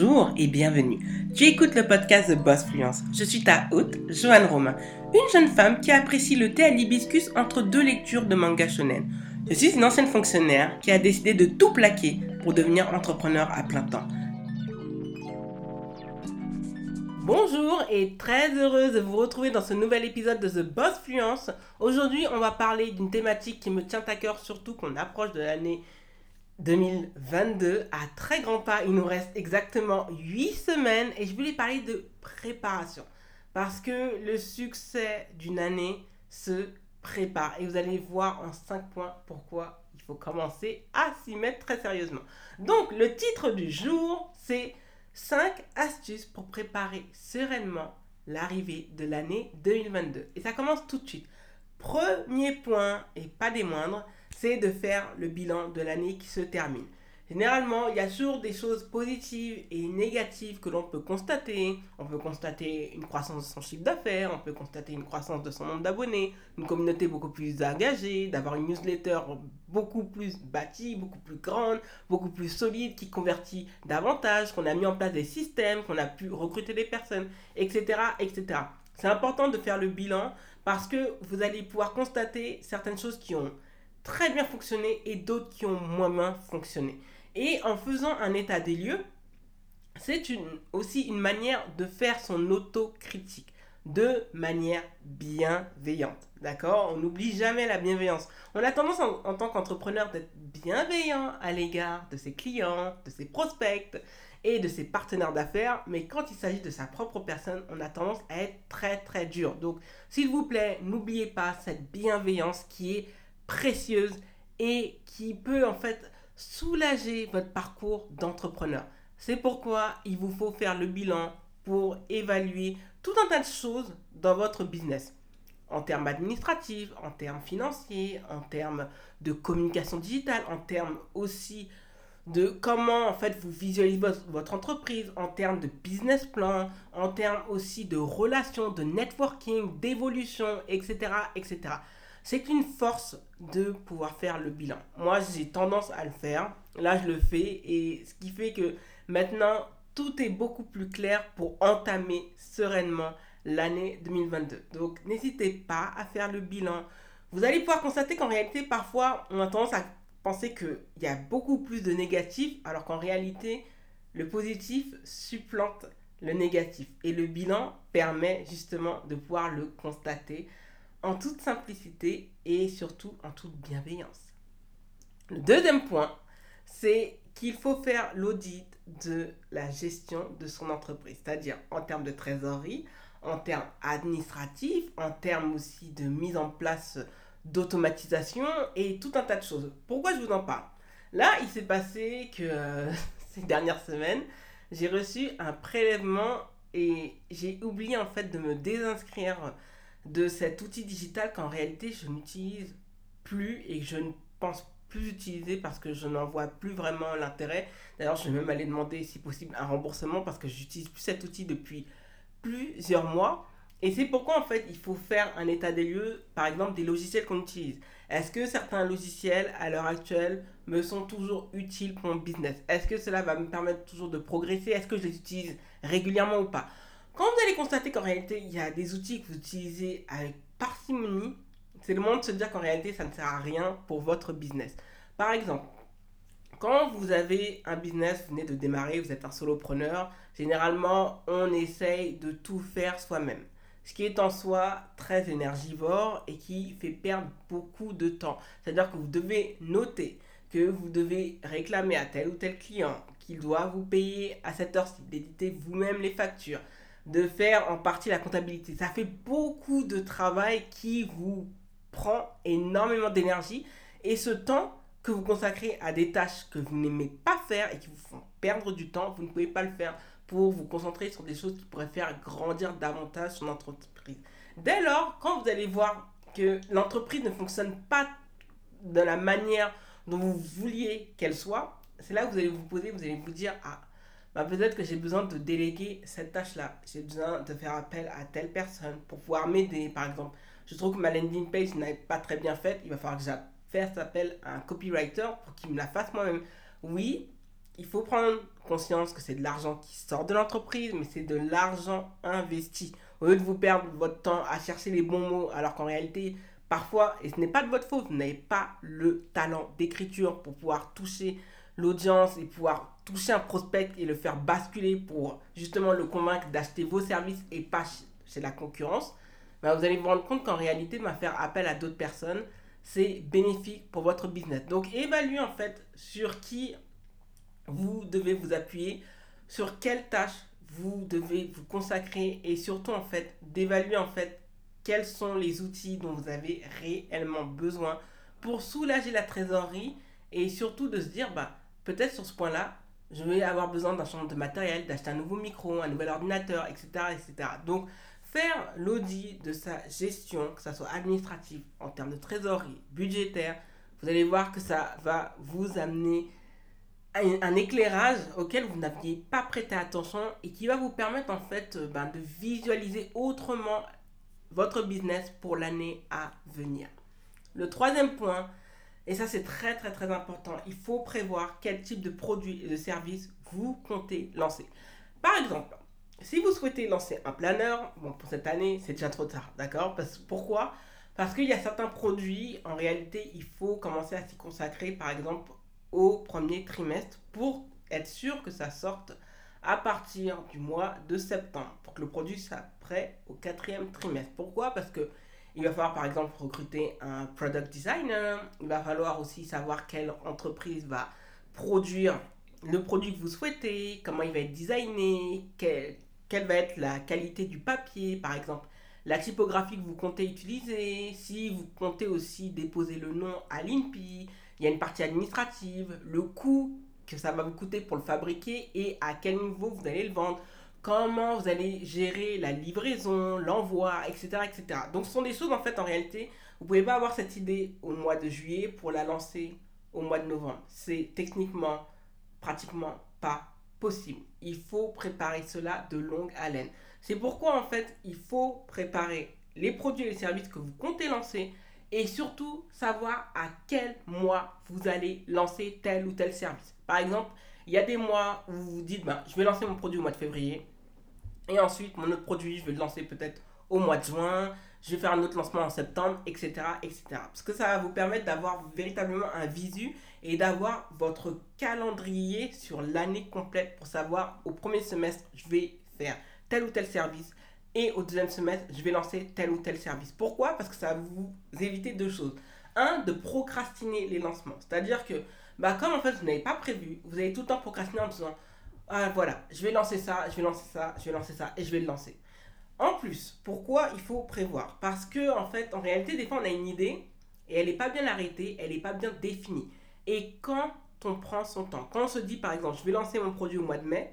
Bonjour et bienvenue. Tu écoutes le podcast de Boss Fluence. Je suis ta hôte, Joanne Romain, une jeune femme qui apprécie le thé à l'hibiscus entre deux lectures de manga shonen. Je suis une ancienne fonctionnaire qui a décidé de tout plaquer pour devenir entrepreneur à plein temps. Bonjour et très heureuse de vous retrouver dans ce nouvel épisode de The Boss Fluence. Aujourd'hui, on va parler d'une thématique qui me tient à cœur, surtout qu'on approche de l'année 2022 à très grands pas. Il nous reste exactement 8 semaines et je voulais parler de préparation. Parce que le succès d'une année se prépare. Et vous allez voir en 5 points pourquoi il faut commencer à s'y mettre très sérieusement. Donc le titre du jour, c'est 5 astuces pour préparer sereinement l'arrivée de l'année 2022. Et ça commence tout de suite. Premier point, et pas des moindres, c'est de faire le bilan de l'année qui se termine. Généralement, il y a toujours des choses positives et négatives que l'on peut constater. On peut constater une croissance de son chiffre d'affaires, on peut constater une croissance de son nombre d'abonnés, une communauté beaucoup plus engagée, d'avoir une newsletter beaucoup plus bâtie, beaucoup plus grande, beaucoup plus solide, qui convertit davantage, qu'on a mis en place des systèmes, qu'on a pu recruter des personnes, etc. etc. C'est important de faire le bilan parce que vous allez pouvoir constater certaines choses qui ont très bien fonctionné et d'autres qui ont moins bien fonctionné. Et en faisant un état des lieux, c'est aussi une manière de faire son autocritique de manière bienveillante. D'accord? On n'oublie jamais la bienveillance. On a tendance en, tant qu'entrepreneur d'être bienveillant à l'égard de ses clients, de ses prospects et de ses partenaires d'affaires, mais quand il s'agit de sa propre personne, on a tendance à être très très dur. Donc, s'il vous plaît, n'oubliez pas cette bienveillance qui est précieuse et qui peut en fait soulager votre parcours d'entrepreneur. C'est pourquoi il vous faut faire le bilan pour évaluer tout un tas de choses dans votre business. En termes administratifs, en termes financiers, en termes de communication digitale, en termes aussi de comment en fait vous visualisez votre, entreprise, en termes de business plan, en termes aussi de relations, de networking, d'évolution, etc., etc c'est une force de pouvoir faire le bilan. Moi, j'ai tendance à le faire. Là, je le fais. Et ce qui fait que maintenant, tout est beaucoup plus clair pour entamer sereinement l'année 2022. Donc, n'hésitez pas à faire le bilan. Vous allez pouvoir constater qu'en réalité, parfois, on a tendance à penser qu'il y a beaucoup plus de négatifs, alors qu'en réalité, le positif supplante le négatif. Et le bilan permet justement de pouvoir le constater en toute simplicité et surtout en toute bienveillance. Le deuxième point, c'est qu'il faut faire l'audit de la gestion de son entreprise, c'est-à-dire en termes de trésorerie, en termes administratifs, en termes aussi de mise en place d'automatisation et tout un tas de choses. Pourquoi je vous en parle? Là, il s'est passé que euh, ces dernières semaines, j'ai reçu un prélèvement et j'ai oublié en fait de me désinscrire de cet outil digital qu'en réalité je n'utilise plus et que je ne pense plus utiliser parce que je n'en vois plus vraiment l'intérêt. D'ailleurs, je vais même aller demander si possible un remboursement parce que j'utilise plus cet outil depuis plusieurs mois. Et c'est pourquoi en fait il faut faire un état des lieux, par exemple des logiciels qu'on utilise. Est-ce que certains logiciels à l'heure actuelle me sont toujours utiles pour mon business? Est-ce que cela va me permettre toujours de progresser? Est-ce que je les utilise régulièrement ou pas? Quand vous allez constater qu'en réalité, il y a des outils que vous utilisez avec parcimonie, c'est le moment de se dire qu'en réalité, ça ne sert à rien pour votre business. Par exemple, quand vous avez un business, vous venez de démarrer, vous êtes un solopreneur, généralement, on essaye de tout faire soi-même. Ce qui est en soi très énergivore et qui fait perdre beaucoup de temps. C'est-à-dire que vous devez noter que vous devez réclamer à tel ou tel client qu'il doit vous payer à cette heure-ci, d'éditer vous-même les factures, de faire en partie la comptabilité. Ça fait beaucoup de travail qui vous prend énormément d'énergie et ce temps que vous consacrez à des tâches que vous n'aimez pas faire et qui vous font perdre du temps, vous ne pouvez pas le faire pour vous concentrer sur des choses qui pourraient faire grandir davantage son entreprise. Dès lors, quand vous allez voir que l'entreprise ne fonctionne pas de la manière dont vous vouliez qu'elle soit, c'est là que vous allez vous poser, vous allez vous dire, ah, bah, peut-être que j'ai besoin de déléguer cette tâche-là. J'ai besoin de faire appel à telle personne pour pouvoir m'aider. Par exemple, je trouve que ma landing page n'est pas très bien faite. Il va falloir que je fasse appel à un copywriter pour qu'il me la fasse moi-même. Oui, il faut prendre conscience que c'est de l'argent qui sort de l'entreprise, mais c'est de l'argent investi. Au lieu de vous perdre votre temps à chercher les bons mots, alors qu'en réalité, parfois, et ce n'est pas de votre faute, vous n'avez pas le talent d'écriture pour pouvoir toucher l'audience et pouvoir toucher un prospect et le faire basculer pour justement le convaincre d'acheter vos services et pas chez la concurrence, bah, vous allez vous rendre compte qu'en réalité, bah, faire appel à d'autres personnes, c'est bénéfique pour votre business. Donc, évaluez en fait sur qui vous devez vous appuyer, sur quelle tâche vous devez vous consacrer et surtout en fait d'évaluer en fait quels sont les outils dont vous avez réellement besoin pour soulager la trésorerie et surtout de se dire bah peut-être sur ce point-là je vais avoir besoin d'un changement de matériel, d'acheter un nouveau micro, un nouvel ordinateur, etc. etc. Donc faire l'audit de sa gestion, que ce soit administratif, en termes de trésorerie, budgétaire, vous allez voir que ça va vous amener un, éclairage auquel vous n'aviez pas prêté attention et qui va vous permettre en fait euh, ben, de visualiser autrement votre business pour l'année à venir. Le troisième point, et ça c'est très très très important, il faut prévoir quel type de produit et de service vous comptez lancer. Par exemple, si vous souhaitez lancer un planeur, bon, pour cette année, c'est déjà trop tard, d'accord? Parce, Pourquoi? Parce qu'il y a certains produits, en réalité, il faut commencer à s'y consacrer, par exemple, au premier trimestre pour être sûr que ça sorte à partir du mois de septembre, pour que le produit soit prêt au quatrième trimestre. Pourquoi? Parce que il va falloir par exemple recruter un product designer, il va falloir aussi savoir quelle entreprise va produire le produit que vous souhaitez, comment il va être designé, quel, quelle va être la qualité du papier, par exemple, la typographie que vous comptez utiliser, si vous comptez aussi déposer le nom à l'INPI, il y a une partie administrative, le coût que ça va vous coûter pour le fabriquer et à quel niveau vous allez le vendre, comment vous allez gérer la livraison, l'envoi, etc., etc. Donc ce sont des choses en fait en réalité, vous pouvez pas avoir cette idée au mois de juillet pour la lancer au mois de novembre. C'est techniquement pratiquement pas possible. Il faut préparer cela de longue haleine. C'est pourquoi en fait il faut préparer les produits et les services que vous comptez lancer et surtout savoir à quel mois vous allez lancer tel ou tel service. Par exemple, il y a des mois où vous vous dites ben, je vais lancer mon produit au mois de février et ensuite mon autre produit je vais le lancer peut-être au mois de juin, je vais faire un autre lancement en septembre, etc. etc. Parce que ça va vous permettre d'avoir véritablement un visu et d'avoir votre calendrier sur l'année complète pour savoir au premier semestre, je vais faire tel ou tel service et au deuxième semestre, je vais lancer tel ou tel service. Pourquoi? Parce que ça va vous éviter deux choses. Un, de procrastiner les lancements. C'est-à-dire que, bah, comme en fait vous n'avez pas prévu, vous allez tout le temps procrastiner en disant ah, voilà, je vais lancer ça, je vais lancer ça, je vais lancer ça et je vais le lancer. En plus, pourquoi il faut prévoir? Parce que, en fait, en réalité, des fois, on a une idée et elle n'est pas bien arrêtée, elle n'est pas bien définie. Et quand on prend son temps, quand on se dit par exemple, je vais lancer mon produit au mois de mai,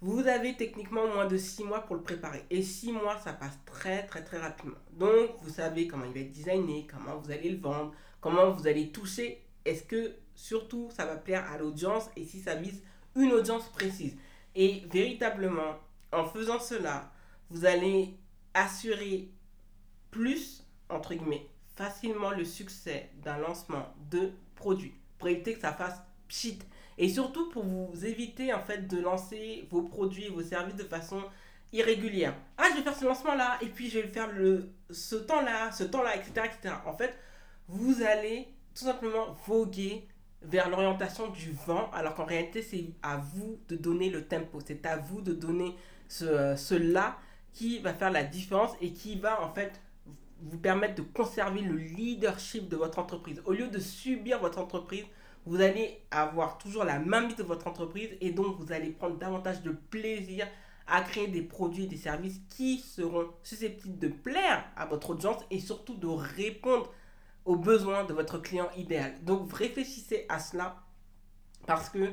vous avez techniquement moins de 6 mois pour le préparer. Et 6 mois, ça passe très très très rapidement. Donc, vous savez comment il va être designé, comment vous allez le vendre, comment vous allez toucher. Est-ce que surtout ça va plaire à l'audience? Et si ça vise une audience précise. Et véritablement, en faisant cela, vous allez assurer plus, entre guillemets, facilement le succès d'un lancement de produit pour éviter que ça fasse pchit. Et surtout pour vous éviter en fait de lancer vos produits vos services de façon irrégulière. Ah, je vais faire ce lancement-là, et puis je vais faire le, ce temps-là, ce temps-là, etc., etc. En fait, vous allez tout simplement voguer vers l'orientation du vent, alors qu'en réalité, c'est à vous de donner le tempo. C'est à vous de donner ce, qui va faire la différence et qui va en fait vous permettre de conserver le leadership de votre entreprise. Au lieu de subir votre entreprise, vous allez avoir toujours la main de votre entreprise et donc vous allez prendre davantage de plaisir à créer des produits et des services qui seront susceptibles de plaire à votre audience et surtout de répondre aux besoins de votre client idéal. Donc réfléchissez à cela parce que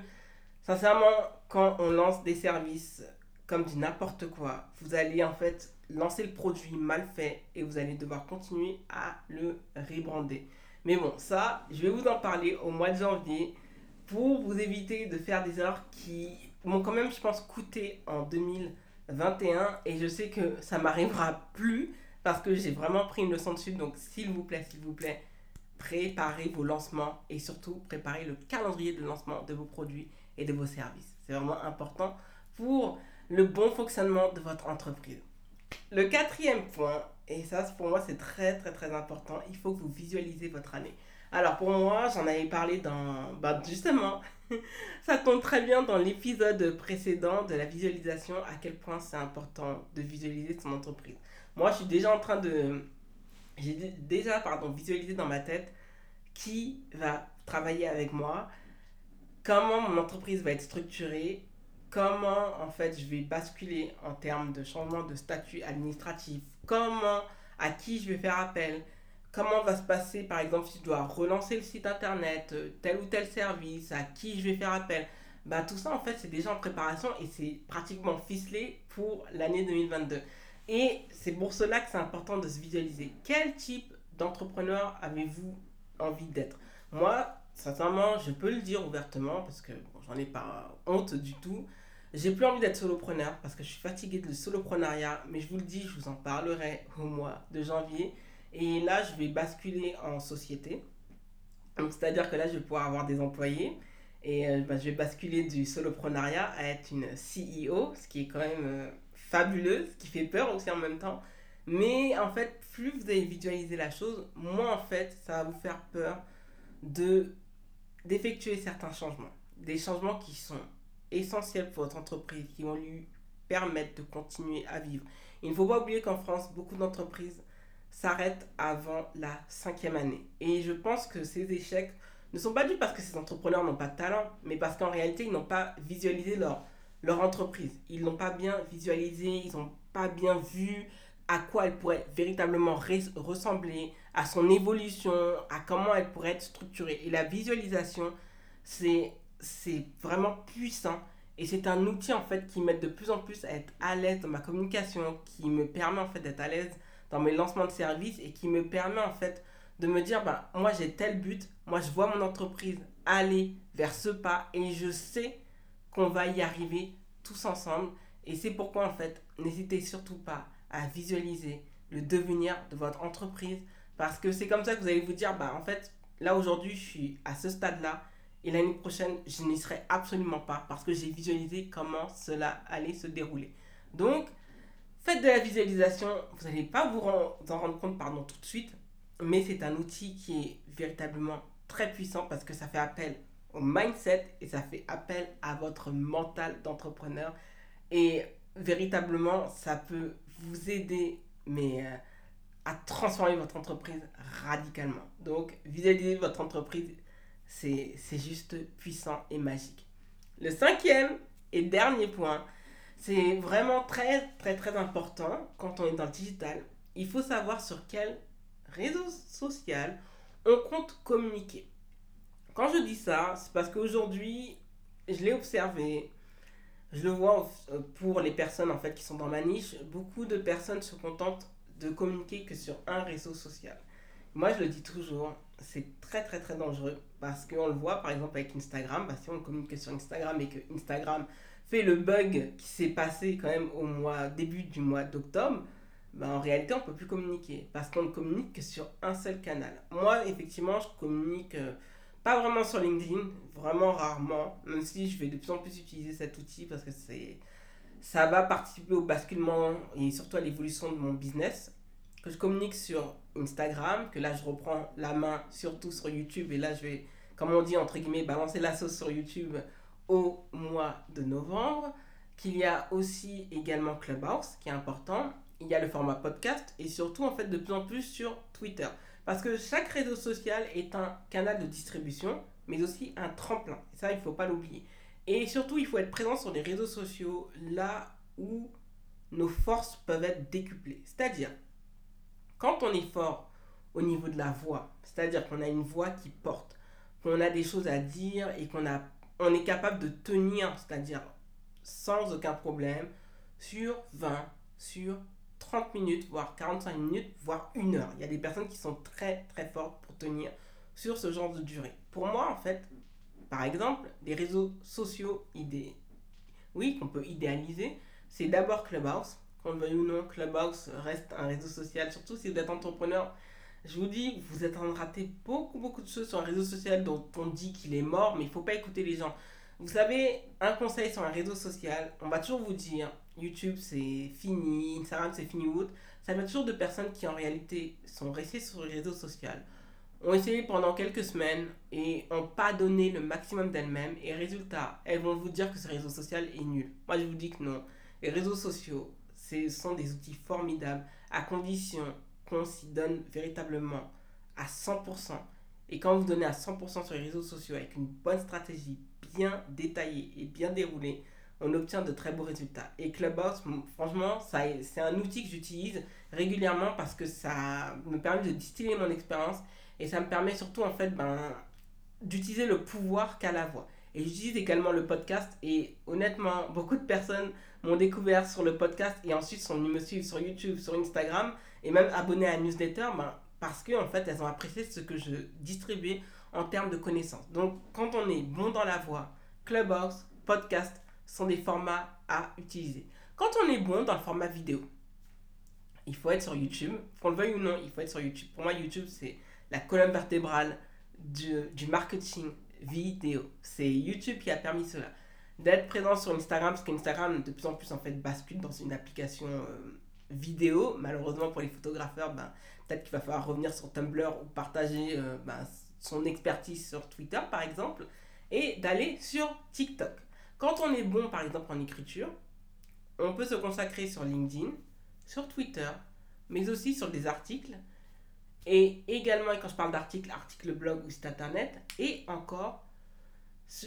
sincèrement, quand on lance des services comme du n'importe quoi, vous allez en fait lancer le produit mal fait et vous allez devoir continuer à le rebrander. Mais bon, ça, je vais vous en parler au mois de janvier pour vous éviter de faire des erreurs qui m'ont quand même, je pense, coûté en 2021 et je sais que ça m'arrivera plus parce que j'ai vraiment pris une leçon dessus. Donc, s'il vous plaît, s'il vous plaît, préparez vos lancements et surtout préparez le calendrier de lancement de vos produits et de vos services. C'est vraiment important pour le bon fonctionnement de votre entreprise. Le quatrième point, et ça pour moi c'est très très très important, il faut que vous visualisez votre année. Alors pour moi, j'en avais parlé dans... Bah justement, ça tombe très bien dans l'épisode précédent de la visualisation, à quel point c'est important de visualiser son entreprise. Moi, je suis déjà en train de... J'ai déjà, pardon, visualisé dans ma tête qui va travailler avec moi, comment mon entreprise va être structurée, comment en fait je vais basculer en termes de changement de statut administratif, comment, à qui je vais faire appel, comment va se passer par exemple si je dois relancer le site internet, euh, tel ou tel service, à qui je vais faire appel. Bah, tout ça en fait c'est déjà en préparation et c'est pratiquement ficelé pour l'année 2022. Et c'est pour cela que c'est important de se visualiser. Quel type d'entrepreneur avez-vous envie d'être? Moi, sincèrement, je peux le dire ouvertement parce que j'en ai pas honte du tout. J'ai plus envie d'être solopreneur parce que je suis fatiguée de soloprenariat, mais je vous le dis, je vous en parlerai au mois de janvier. Et là, je vais basculer en société. Donc, c'est-à-dire que là, je vais pouvoir avoir des employés. Et euh, bah, je vais basculer du soloprenariat à être une CEO, ce qui est quand même euh, fabuleux, ce qui fait peur aussi en même temps. Mais en fait, plus vous allez visualiser la chose, moins en fait, ça va vous faire peur de d'effectuer certains changements. Des changements qui sont essentiels pour votre entreprise, qui vont lui permettre de continuer à vivre. Il ne faut pas oublier qu'en France, beaucoup d'entreprises s'arrêtent avant la cinquième année. Et je pense que ces échecs ne sont pas dus parce que ces entrepreneurs n'ont pas de talent, mais parce qu'en réalité, ils n'ont pas visualisé leur, leur entreprise. Ils n'ont pas bien visualisé, ils n'ont pas bien vu à quoi elle pourrait véritablement ressembler, à son évolution, à comment elle pourrait être structurée. Et la visualisation, c'est vraiment puissant. Et c'est un outil en fait qui m'aide de plus en plus à être à l'aise dans ma communication, qui me permet en fait d'être à l'aise dans mes lancements de services et qui me permet en fait de me dire, bah, moi j'ai tel but, moi je vois mon entreprise aller vers ce pas et je sais qu'on va y arriver tous ensemble. Et c'est pourquoi en fait, n'hésitez surtout pas à visualiser le devenir de votre entreprise parce que c'est comme ça que vous allez vous dire, bah en fait, là aujourd'hui je suis à ce stade-là et l'année prochaine je n'y serai absolument pas parce que j'ai visualisé comment cela allait se dérouler. Donc, Faites de la visualisation, vous n'allez pas vous, en rendre compte pardon, tout de suite, mais c'est un outil qui est véritablement très puissant parce que ça fait appel mindset et ça fait appel à votre mental d'entrepreneur. Et véritablement, ça peut vous aider, mais euh, à transformer votre entreprise radicalement. Donc, visualiser votre entreprise, c'est juste puissant et magique. Le cinquième et dernier point, c'est vraiment très, très, très important quand on est dans le digital. Il faut savoir sur quel réseau social on compte communiquer. Quand je dis ça, c'est parce qu'aujourd'hui, je l'ai observé, je le vois pour les personnes en fait qui sont dans ma niche, beaucoup de personnes se contentent de communiquer que sur un réseau social. Moi, je le dis toujours, c'est très très très dangereux parce qu'on le voit par exemple avec Instagram. Bah, si on communique sur Instagram et que Instagram fait le bug qui s'est passé quand même au mois, début du mois d'octobre, ben en réalité, on ne peut plus communiquer parce qu'on ne communique que sur un seul canal. Moi, effectivement, je communique euh, pas vraiment sur LinkedIn, vraiment rarement, même si je vais de plus en plus utiliser cet outil parce que c'est ça va participer au basculement et surtout à l'évolution de mon business. Que je communique sur Instagram, que là je reprends la main surtout sur YouTube et là je vais, comme on dit entre guillemets, balancer la sauce sur YouTube au mois de novembre, qu'il y a aussi également Clubhouse qui est important, il y a le format podcast et surtout en fait de plus en plus sur Twitter. Parce que chaque réseau social est un canal de distribution, mais aussi un tremplin. Et ça, il ne faut pas l'oublier. Et surtout, il faut être présent sur les réseaux sociaux là où nos forces peuvent être décuplées. C'est-à-dire, quand on est fort au niveau de la voix, c'est-à-dire qu'on a une voix qui porte, qu'on a des choses à dire et qu'on a on est capable de tenir, c'est-à-dire sans aucun problème, sur 20, sur 30 minutes, voire 45 minutes, voire une heure. Il y a des personnes qui sont très très fortes pour tenir sur ce genre de durée. Pour moi, en fait, par exemple, les réseaux sociaux idées, oui, qu'on peut idéaliser, c'est d'abord Clubhouse. Qu'on le veuille ou non, Clubhouse reste un réseau social, surtout si vous êtes entrepreneur je vous dis, vous êtes en train rater beaucoup, beaucoup de choses sur un réseau social dont on dit qu'il est mort, mais il ne faut pas écouter les gens. Vous savez, un conseil sur un réseau social, on va toujours vous dire YouTube c'est fini, Instagram c'est fini ou autre. Ça va toujours de personnes qui en réalité sont restées sur le réseau social, ont essayé pendant quelques semaines et n'ont pas donné le maximum d'elles-mêmes. Et résultat, elles vont vous dire que ce réseau social est nul. Moi je vous dis que non. Les réseaux sociaux, ce sont des outils formidables à condition qu'on s'y donne véritablement à 100%. Et quand vous donnez à 100% sur les réseaux sociaux avec une bonne stratégie bien détaillée et bien déroulée, on obtient de très beaux résultats. Et Clubhouse, franchement, c'est un outil que j'utilise régulièrement parce que ça me permet de distiller mon expérience et ça me permet surtout en fait ben, d'utiliser le pouvoir qu'a la voix. Et j'utilise également le podcast et honnêtement, beaucoup de personnes m'ont découvert sur le podcast et ensuite sont venues me suivre sur YouTube, sur Instagram et même abonnées à la newsletter ben, parce que en fait elles ont apprécié ce que je distribuais en termes de connaissances. Donc quand on est bon dans la voix, Clubhouse, podcast sont des formats à utiliser. Quand on est bon dans le format vidéo, il faut être sur YouTube. Qu'on le veuille ou non, il faut être sur YouTube. Pour moi, YouTube, c'est la colonne vertébrale du, marketing vidéo. C'est YouTube qui a permis cela. D'être présent sur Instagram, parce qu'Instagram, de plus en plus, en fait, bascule dans une application euh, vidéo. Malheureusement, pour les photographeurs, ben, peut-être qu'il va falloir revenir sur Tumblr ou partager euh, ben, son expertise sur Twitter, par exemple, et d'aller sur TikTok. Quand on est bon, par exemple, en écriture, on peut se consacrer sur LinkedIn, sur Twitter, mais aussi sur des articles. Et également, quand je parle d'articles, articles blog ou site internet, et encore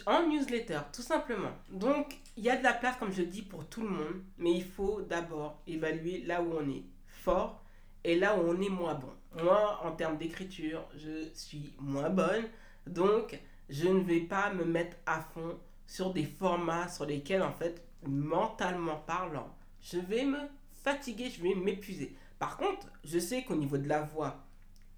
en newsletter, tout simplement. Donc, il y a de la place, comme je dis, pour tout le monde, mais il faut d'abord évaluer là où on est fort et là où on est moins bon. Moi, en termes d'écriture, je suis moins bonne, donc je ne vais pas me mettre à fond sur des formats sur lesquels, en fait, mentalement parlant, je vais me fatiguer, je vais m'épuiser. Par contre, je sais qu'au niveau de la voix,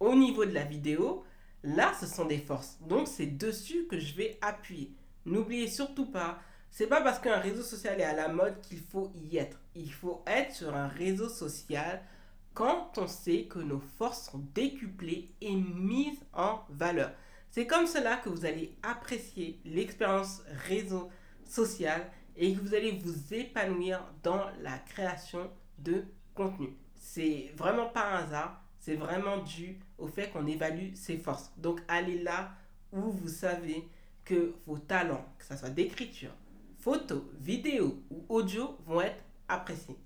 au niveau de la vidéo, là, ce sont des forces. Donc, c'est dessus que je vais appuyer. N'oubliez surtout pas, c'est pas parce qu'un réseau social est à la mode qu'il faut y être. Il faut être sur un réseau social quand on sait que nos forces sont décuplées et mises en valeur. C'est comme cela que vous allez apprécier l'expérience réseau social et que vous allez vous épanouir dans la création de contenu. C'est vraiment pas un hasard, c'est vraiment dû au fait qu'on évalue ses forces. Donc allez là où vous savez que vos talents, que ce soit d'écriture, photo, vidéo ou audio, vont être appréciés.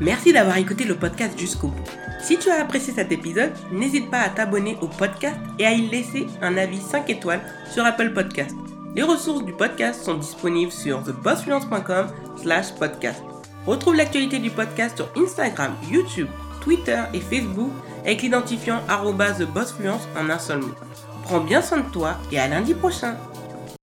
Merci d'avoir écouté le podcast jusqu'au bout. Si tu as apprécié cet épisode, n'hésite pas à t'abonner au podcast et à y laisser un avis 5 étoiles sur Apple Podcast. Les ressources du podcast sont disponibles sur thebossfluence.com slash podcast. Retrouve l'actualité du podcast sur Instagram, YouTube, Twitter et Facebook avec l'identifiant TheBossFluence en un seul mot. Prends bien soin de toi et à lundi prochain